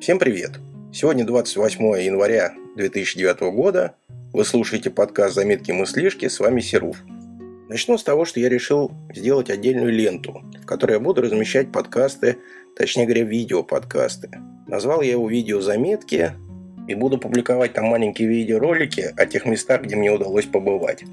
Всем привет! Сегодня 28 января 2009 года. Вы слушаете подкаст «Заметки мыслишки». С вами Серуф. Начну с того, что я решил сделать отдельную ленту, в которой я буду размещать подкасты, точнее говоря, видеоподкасты. Назвал я его «Видеозаметки» и буду публиковать там маленькие видеоролики о тех местах, где мне удалось побывать.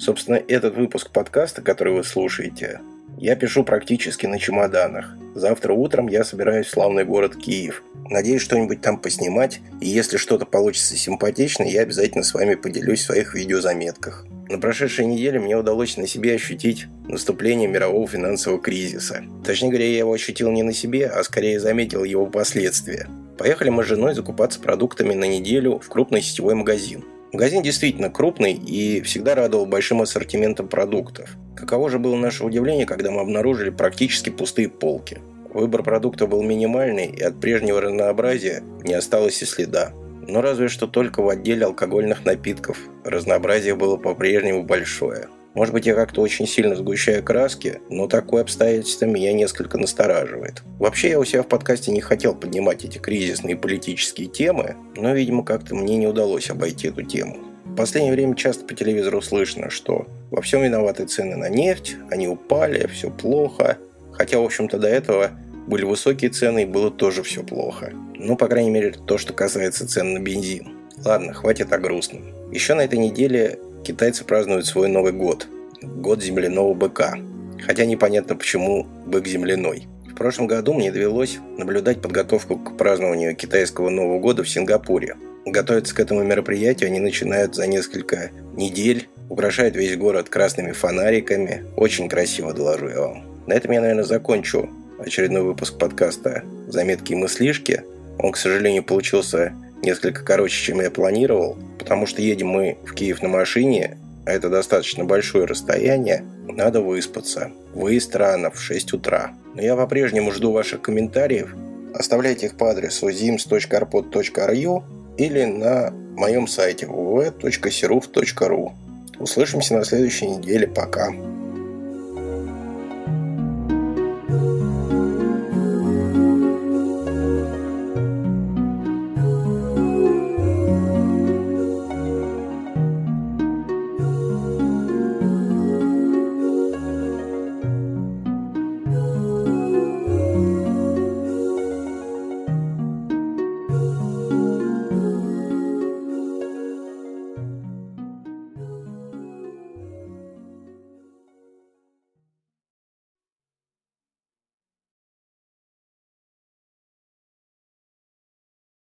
Собственно, этот выпуск подкаста, который вы слушаете, я пишу практически на чемоданах. Завтра утром я собираюсь в славный город Киев. Надеюсь что-нибудь там поснимать, и если что-то получится симпатично, я обязательно с вами поделюсь в своих видеозаметках. На прошедшей неделе мне удалось на себе ощутить наступление мирового финансового кризиса. Точнее говоря, я его ощутил не на себе, а скорее заметил его последствия. Поехали мы с женой закупаться продуктами на неделю в крупный сетевой магазин. Магазин действительно крупный и всегда радовал большим ассортиментом продуктов. Каково же было наше удивление, когда мы обнаружили практически пустые полки. Выбор продуктов был минимальный, и от прежнего разнообразия не осталось и следа. Но разве что только в отделе алкогольных напитков разнообразие было по-прежнему большое. Может быть, я как-то очень сильно сгущаю краски, но такое обстоятельство меня несколько настораживает. Вообще, я у себя в подкасте не хотел поднимать эти кризисные политические темы, но, видимо, как-то мне не удалось обойти эту тему. В последнее время часто по телевизору слышно, что во всем виноваты цены на нефть, они упали, все плохо. Хотя, в общем-то, до этого были высокие цены и было тоже все плохо. Ну, по крайней мере, то, что касается цен на бензин. Ладно, хватит о грустном. Еще на этой неделе китайцы празднуют свой Новый год. Год земляного быка. Хотя непонятно, почему бык земляной. В прошлом году мне довелось наблюдать подготовку к празднованию китайского Нового года в Сингапуре. Готовиться к этому мероприятию они начинают за несколько недель, украшают весь город красными фонариками. Очень красиво, доложу я вам. На этом я, наверное, закончу очередной выпуск подкаста «Заметки и мыслишки». Он, к сожалению, получился несколько короче, чем я планировал, потому что едем мы в Киев на машине, а это достаточно большое расстояние, надо выспаться. Выезд рано, в 6 утра. Но я по-прежнему жду ваших комментариев. Оставляйте их по адресу zims.arpod.ru или на моем сайте www.seruf.ru. Услышимся на следующей неделе. Пока.